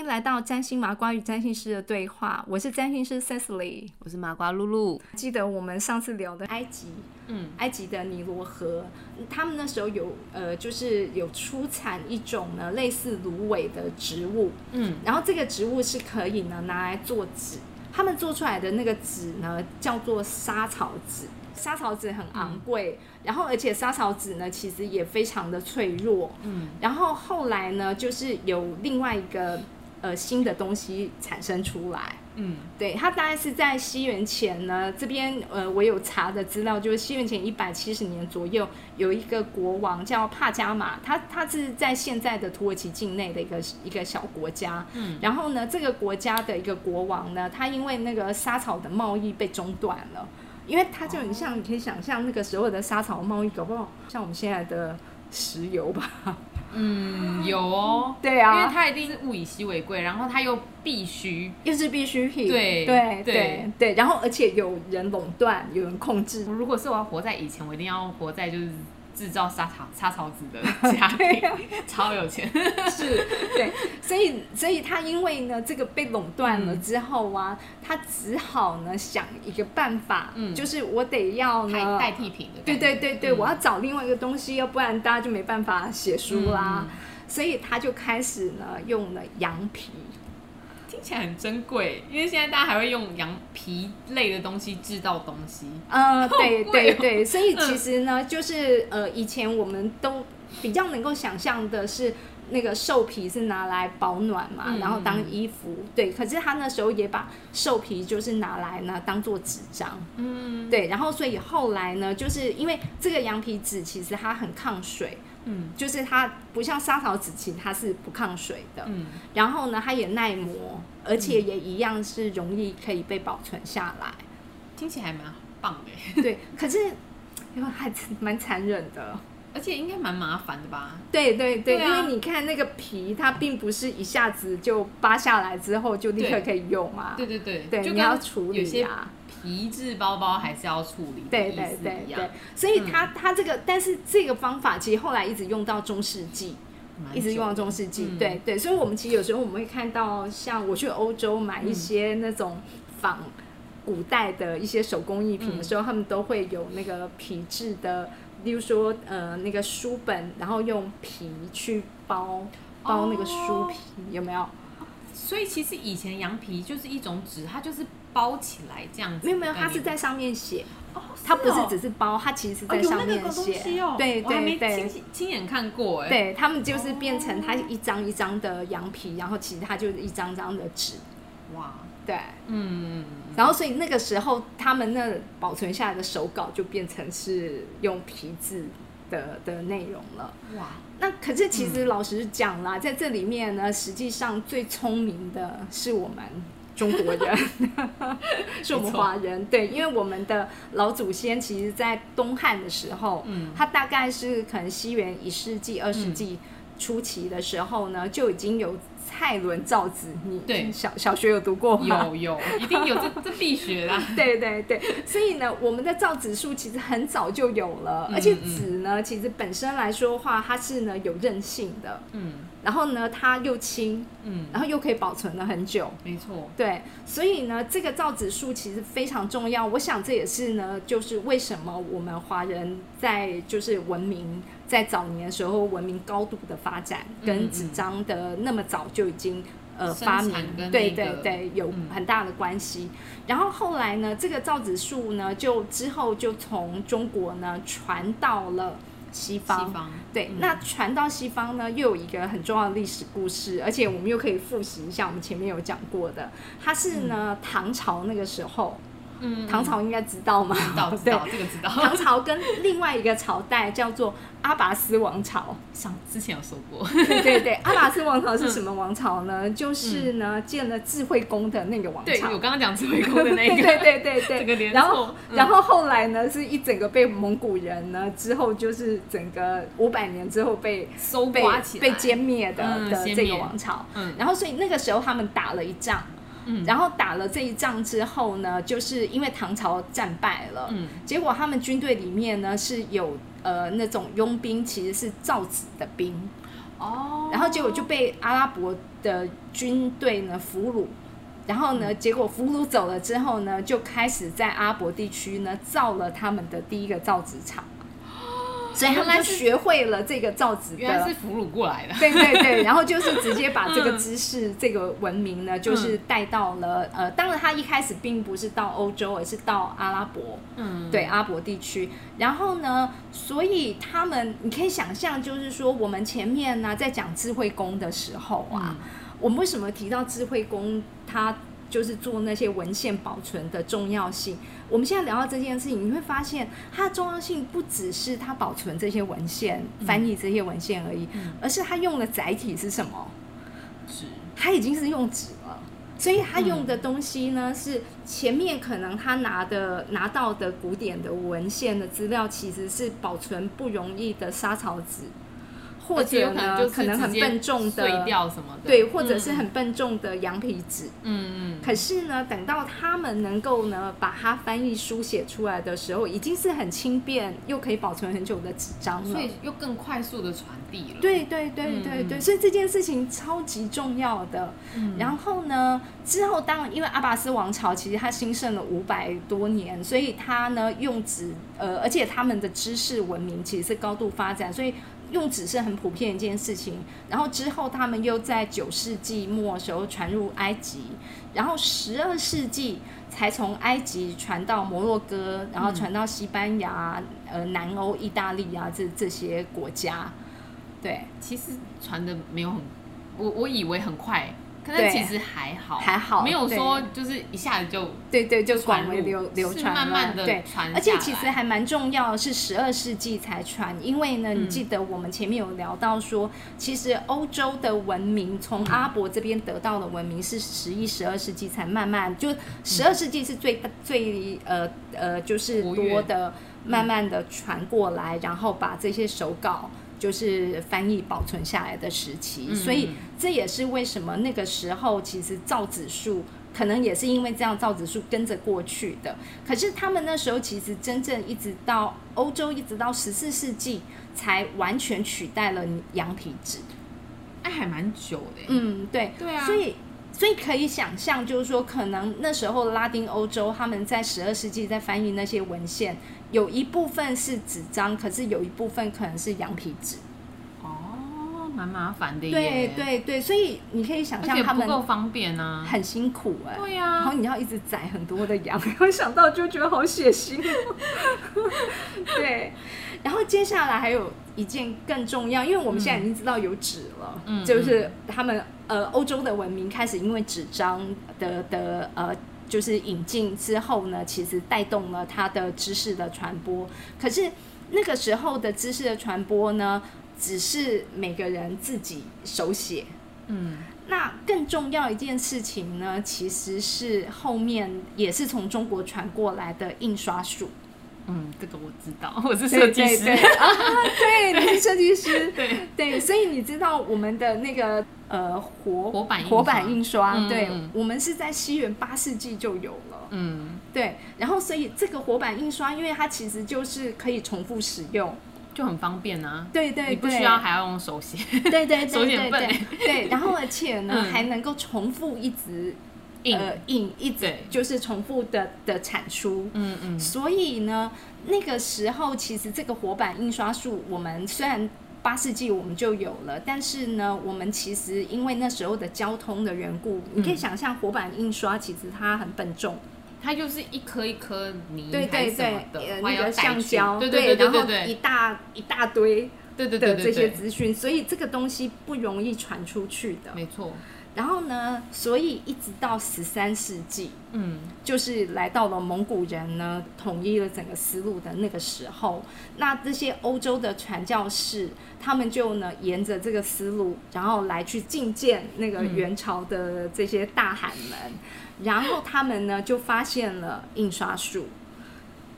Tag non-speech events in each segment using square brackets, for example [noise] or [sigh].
迎来到占星麻瓜与占星师的对话，我是占星师 Cecily。我是麻瓜露露。记得我们上次聊的埃及，嗯，埃及的尼罗河，他们那时候有呃，就是有出产一种呢类似芦苇的植物，嗯，然后这个植物是可以呢拿来做纸，他们做出来的那个纸呢叫做莎草纸，莎草纸很昂贵，然后而且莎草纸呢其实也非常的脆弱，嗯，然后后来呢就是有另外一个呃新的东西产生出来。嗯，对，它大概是在西元前呢，这边呃，我有查的资料，就是西元前一百七十年左右，有一个国王叫帕加马，他他是在现在的土耳其境内的一个一个小国家，嗯，然后呢，这个国家的一个国王呢，他因为那个沙草的贸易被中断了，因为他就很像，你可以想象那个时候的沙草贸易，搞不好像我们现在的石油吧，嗯，有哦，对啊。因为它一定是物以稀为贵，然后它又必须，又是必需品，对对对。对对，然后而且有人垄断，有人控制，如果是我要活在以前，我一定要活在就是制造沙草沙草纸的家庭，超有钱。[laughs] 是，对，所以所以他因为呢这个被垄断了之后啊，他只好呢想一个办法，嗯。就是我得要代呢，代替品的对，对对对，嗯。我要找另外一个东西，要不然大家就没办法写书啦。嗯。所以他就开始呢用了羊皮，听起来很珍贵，因为现在大家还会用羊皮类的东西制造东西。呃，对对对，所以其实呢，就是呃，以前我们都比较能够想象的是。那个兽皮是拿来保暖嘛，嗯然后当衣服，对。可是他那时候也把兽皮就是拿来呢当做纸张，嗯，对。然后所以后来呢，就是因为这个羊皮纸其实它很抗水，嗯就是它不像莎草纸，其实它是不抗水的。嗯，然后呢，它也耐磨，而且也一样是容易可以被保存下来。听起来蛮棒的，对，可是因为还蛮残忍的。而且应该蛮麻烦的吧？对对对，对啊因为你看那个皮，它并不是一下子就扒下来之后就立刻可以用嘛。对对对，对，你要处有些理啊。皮质包包还是要处理对对对对，，所以它它这个，但是这个方法其实后来一直用到中世纪，一直用到中世纪。嗯。对对，所以我们其实有时候我们会看到，像我去欧洲买一些那种仿古代的一些手工艺品的时候，他们都会有那个皮质的，例如说呃那个书本，然后用皮去包包那个书皮，有没有？所以其实以前羊皮就是一种纸，它就是包起来这样子。没有没有，它是在上面写，哦，它不是哦只是包，它其实是在上面写。对对对。亲亲眼看过哎。，对他们就是变成它一张一张的羊皮，然后其实它就是一张张的纸，哇，对。嗯，然后所以那个时候他们那保存下来的手稿就变成是用皮质的的内容了。哇，那可是其实老实讲啦，在这里面呢，实际上最聪明的是我们中国人，[laughs] 是我们华人。对，因为我们的老祖先其实，在东汉的时候，嗯。他大概是可能西元一世纪、二世纪初期的时候呢，就已经有蔡伦造纸。你对小小学有读过吗？有有，一定有，这这必学啦。[laughs] 对对对，所以呢，我们的造纸术其实很早就有了，嗯而且纸呢，其实本身来说的话，它是呢有韧性的，嗯然后呢它又轻，嗯，然后又可以保存了很久。没错，对，所以呢，这个造纸术其实非常重要。我想这也是呢，就是为什么我们华人在就是文明在早年的时候文明高度的发展，嗯跟纸张的那么早就已经呃发明，对对对，有嗯很大的关系。然后后来呢，这个造纸术呢，就之后就从中国呢传到了西方。西方对，嗯那传到西方呢，又有一个很重要的历史故事，而且我们又可以复习一下我们前面有讲过的，它是呢、唐朝那个时候，嗯唐朝应该知道吗？知道知道，这个知道，唐朝跟另外一个朝代叫做阿拔斯王朝。上之前有说过，对对对，[laughs] 阿拔斯王朝是什么王朝呢？就是呢建了智慧宫的那个王对朝。我刚刚讲智慧宫的那对个，对对对对，[laughs] 这个然后，嗯。然后后来呢，是一整个被蒙古人呢之后就是整个五百年之后被收被刮起来，被歼灭的、嗯的这个王朝。嗯。然后所以那个时候他们打了一仗，嗯。然后打了这一仗之后呢，就是因为唐朝战败了，嗯。结果他们军队里面呢是有呃那种佣兵，其实是造纸的兵，哦，然后结果就被阿拉伯的军队呢俘虏。然后呢，结果俘虏走了之后呢，就开始在阿拉伯地区呢造了他们的第一个造纸厂，所以他们就学会了这个造纸的。原来是俘虏过来的。对对对，[laughs] 然后就是直接把这个知识、这个文明呢，就是带到了呃，当然他一开始并不是到欧洲，而是到阿拉伯，嗯，对阿拉伯地区。然后呢，所以他们你可以想象，就是说我们前面呢在讲智慧宫的时候啊。我们为什么提到智慧宫？它就是做那些文献保存的重要性。我们现在聊到这件事情，你会发现它的重要性不只是它保存这些文献、翻译这些文献而已，而是它用的载体是什么？纸。它已经是用纸了，所以它用的东西呢，是前面可能他拿的拿到的古典的文献的资料，其实是保存不容易的沙草纸。或者呢，可能很笨重的碎掉什么的，对，或者是很笨重的羊皮纸。嗯嗯。可是呢，等到他们能够呢把它翻译书写出来的时候，已经是很轻便又可以保存很久的纸张了，所以又更快速的传递了。对对对对对，所以这件事情超级重要的。然后呢，之后当然因为阿拔斯王朝其实它兴盛了五百多年，所以它呢用纸，呃，而且他们的知识文明其实是高度发展，所以。用纸是很普遍一件事情，然后之后他们又在九世纪末时候传入埃及，然后十二世纪才从埃及传到摩洛哥，然后传到西班牙、呃南欧、意大利啊这这些国家。对，其实传的没有很，我我以为很快。可是其实还好，还好，没有说就是一下子就对对就广为流流传慢慢的对。传。而且其实还蛮重要，是十二世纪才传，因为呢，你记得我们前面有聊到说，其实欧洲的文明从阿伯这边得到的文明是十一、十二世纪才慢慢就十二世纪是最最呃呃就是多的，慢慢的传过来，然后把这些手稿。就是翻译保存下来的时期，所以这也是为什么那个时候其实造纸术可能也是因为这样造纸术跟着过去的。可是他们那时候其实真正一直到欧洲，一直到十四世纪才完全取代了羊皮纸，哎，还蛮久的。嗯，对，对啊，所以。所以可以想象，就是说，可能那时候拉丁欧洲他们在十二世纪在翻译那些文献，有一部分是纸张，可是有一部分可能是羊皮纸。哦，蛮麻烦的。对对对，所以你可以想象他们不够方便啊，很辛苦哎。对呀，然后你要一直宰很多的羊，我想到就觉得好血腥。[laughs] 对。然后接下来还有一件更重要，因为我们现在已经知道有纸了，嗯，就是他们呃欧洲的文明开始因为纸张的的呃就是引进之后呢，其实带动了它的知识的传播。可是那个时候的知识的传播呢，只是每个人自己手写，嗯，那更重要一件事情呢，其实是后面也是从中国传过来的印刷术。嗯，这个我知道，我是设计师。啊，对，你是设计师，[laughs] 对。对，所以你知道我们的那个呃活活版活版印刷，对，我们是在西元八世纪就有了，嗯，对，然后所以这个活版印刷，因为它其实就是可以重复使用，就很方便啊，对对，你不需要还要用手写，对对对 [laughs] 手写笨，对，然后而且呢还能够重复一直。呃，印。一直就是重复的的产出，嗯嗯，所以呢，那个时候其实这个活版印刷术，我们虽然八世纪我们就有了，但是呢，我们其实因为那时候的交通的缘故，你可以想象活版印刷其实它很笨重，它就是一颗一颗泥，对对对，那个橡胶，对对对对对，一大一大堆，对对对这些资讯，所以这个东西不容易传出去的，没错。然后呢？所以一直到十三世纪，嗯，就是来到了蒙古人呢统一了整个丝路的那个时候，那这些欧洲的传教士，他们就呢沿着这个思路，然后来去觐见那个元朝的这些大汗们，然后他们呢就发现了印刷术，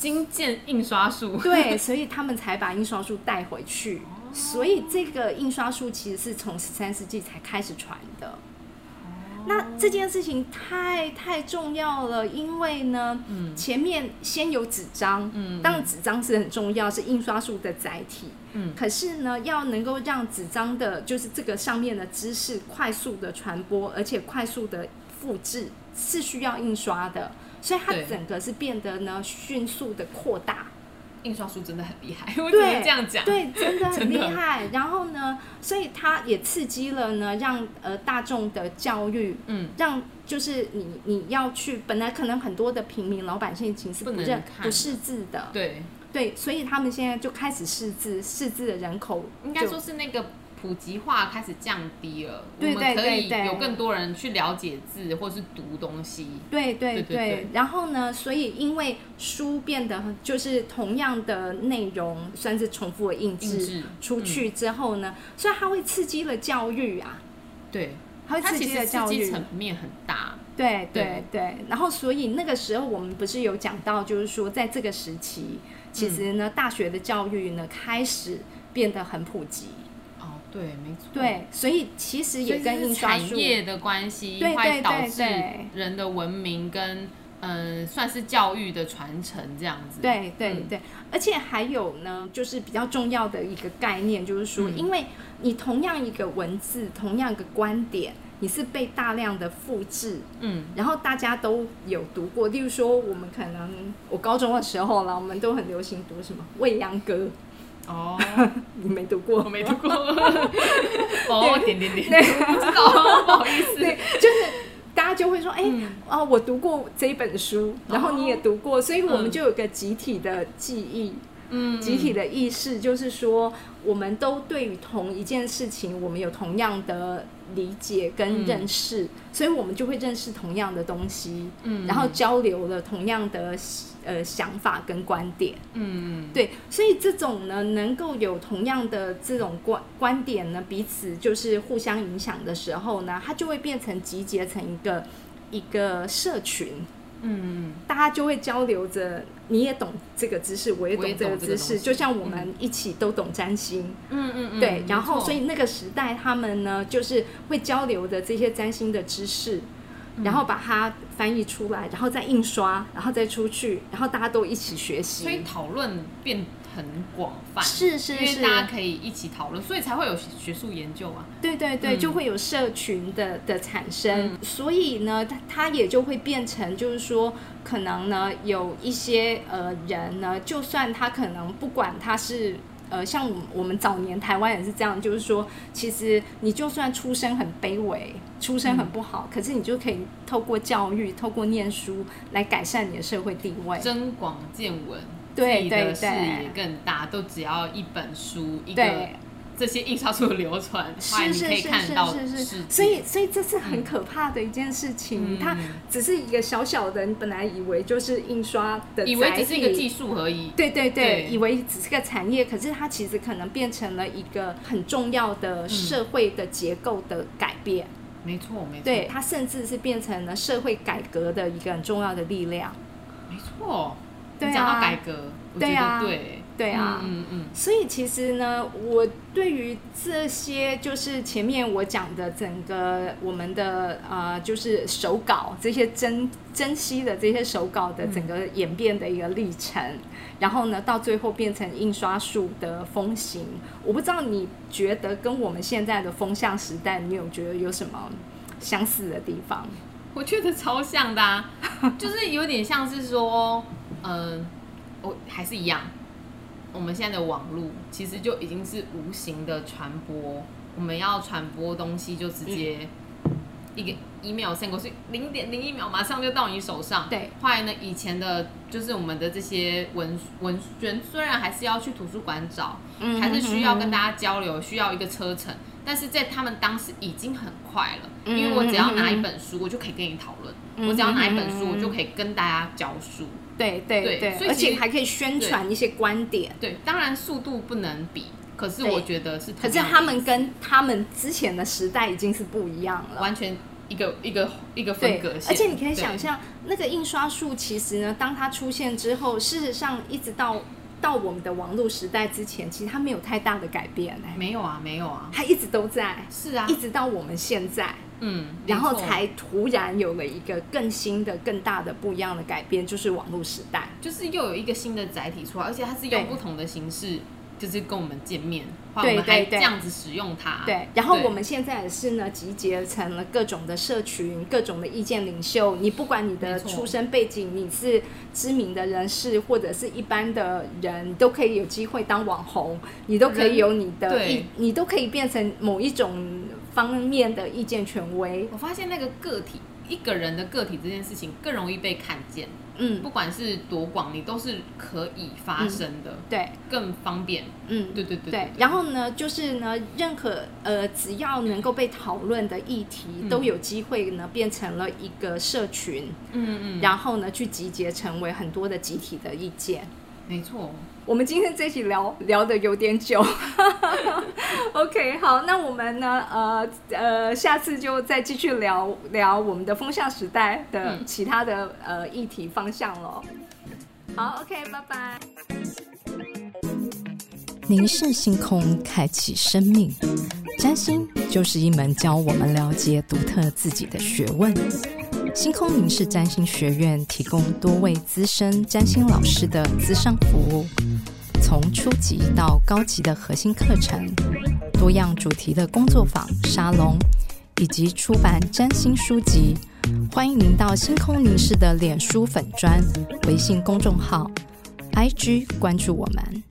觐见印刷术，对，[laughs] 所以他们才把印刷术带回去，所以这个印刷术其实是从十三世纪才开始传的。那这件事情太太重要了，因为呢，嗯。前面先有纸张，嗯。当然纸张是很重要，是印刷术的载体。嗯。可是呢，要能够让纸张的，就是这个上面的知识快速的传播，而且快速的复制，是需要印刷的，所以它整个是变得呢迅速的扩大。印刷术真的很厉害，我只能对，这样讲。对，真的 [laughs] 很厉害。然后呢，所以它也刺激了呢，让呃大众的教育，嗯，让就是你你要去，本来可能很多的平民老百姓其实不认看不识字的，对，对，所以他们现在就开始识字，识字的人口应该说是那个普及化开始降低了，对我们可以对对有更多人去了解字或是读东西。对对对对对然后呢，所以因为书变得很就是同样的内容，算是重复的印印制制出去之后呢，所以它会刺激了教育啊，对，它会刺激它其实了教育。层面很大。对对对对，然后所以那个时候我们不是有讲到，就是说在这个时期，其实呢，大学的教育呢开始变得很普及。哦，对，没错。对，所以其实也跟印刷业的关系，对对对会导致人的文明跟嗯、呃算是教育的传承这样子。对对嗯对，而且还有呢，就是比较重要的一个概念，就是说，嗯因为你同样一个文字，同样一个观点，你是被大量的复制，嗯，然后大家都有读过。例如说，我们可能我高中的时候啦，我们都很流行读什么《未央歌哦，[laughs]》，你没读过？我没读过。[laughs] 哦，点点点，不知道，不好意思。对，就是大家就会说，哎、嗯啊，我读过这一本书，然后你也读过，所以我们嗯就有个集体的记忆。嗯，集体的意识，就是说，我们都对于同一件事情，我们有同样的理解跟认识，所以我们就会认识同样的东西，嗯然后交流了同样的呃想法跟观点。嗯，对，所以这种呢，能够有同样的这种观观点呢，彼此就是互相影响的时候呢，它就会变成集结成一个一个社群。嗯，大家就会交流着，你也懂这个知识，我也懂这个知识，就像我们一起都懂占星，嗯嗯嗯，对，然后所以那个时代他们呢，就是会交流的这些占星的知识，然后把它翻译出来，然后再印刷，然后再出去，然后大家都一起学习，所以讨论变很广泛，是是因为是大家可以一起讨论，所以才会有学术研究啊。对对对，嗯就会有社群的的产生，所以呢，它它也就会变成，就是说，可能呢，有一些呃人呢，就算他可能不管他是。呃，像我们我们早年台湾也是这样，就是说，其实你就算出身很卑微，出身很不好，可是你就可以透过教育、透过念书来改善你的社会地位。增广见闻，对对视野对更大，都只要一本书，一个对，这些印刷术的流传，后来你可以是是是看到是是是，所以所以这是很可怕的一件事情。嗯它只是一个小小的，你本来以为就是印刷的，以为只是一个技。术而已。对对对，对以为只是个产业，可是它其实可能变成了一个很重要的社会的结构的改变。没错，没错，对，它甚至是变成了社会改革的一个很重要的力量。没错。对啊。你讲到改革，我觉对啊。得对，对啊。嗯嗯所以其实呢，我对于这些就是前面我讲的整个我们的呃，就是手稿这些珍珍惜的这些手稿的整个演变的一个历程，然后呢，到最后变成印刷术的风行。我不知道你觉得跟我们现在的风向时代，你有觉得有什么相似的地方？我觉得超像的、啊，就是有点像是说，嗯、我还是一样，我们现在的网络其实就已经是无形的传播，我们要传播东西就直接一个 email send 过去，零点零一秒马上就到你手上。对，后来呢，以前的就是我们的这些文文宣，虽然还是要去图书馆找，嗯还是需要跟大家交流，需要一个车程，但是在他们当时已经很快了，嗯因为我只要拿一本书，我就可以跟你讨论；嗯我只要拿一本书，嗯我就可以跟大家教书。对对对对，而且还可以宣传一些观点。对，当然速度不能比，可是我觉得是同可是他们跟他们之前的时代已经是不一样了。完全一个一个一个分对隔，线，而且你可以想象，那个印刷术其实呢，当它出现之后，事实上一直到到我们的网络时代之前，其实它没有太大的改变哎、没有啊，没有啊，它一直都在，是啊。一，直到我们现在。嗯，然后才突然有了一个更新的、更大的、不一样的改变，就是网络时代。就是又有一个新的载体出来，而且它是对用不同的形式，就是跟我们见面，对我们还对对这样子使用它。对，然后我们现在也是呢，集结成了各种的社群、各种的意见领袖。你不管你的出身背景，你是知名的人士或者是一般的人，你都可以有机会当网红，你都可以有你的你都可以变成某一种方面的意见权威。我发现那个个体一个人的个体这件事情更容易被看见，嗯，不管是多广，你都是可以发生的，对，更方便。嗯，对对对对，然后呢，就是呢，任何呃，只要能够被讨论的议题，嗯。都有机会呢变成了一个社群，嗯嗯，然后呢去集结成为很多的集体的意见。没错，我们今天这期聊聊的有点久，[laughs] OK，好，那我们呢，呃呃，下次就再继续聊聊我们的风向时代的其他的、呃议题方向喽。好，OK，拜拜。凝视星空，开启生命。占星就是一门教我们了解独特自己的学问。星空凝视占星学院提供多位资深占星老师的资商服务，从初级到高级的核心课程，多样主题的工作坊、沙龙，以及出版占星书籍。欢迎您到星空凝视的脸书粉砖、微信公众号、IG 关注我们。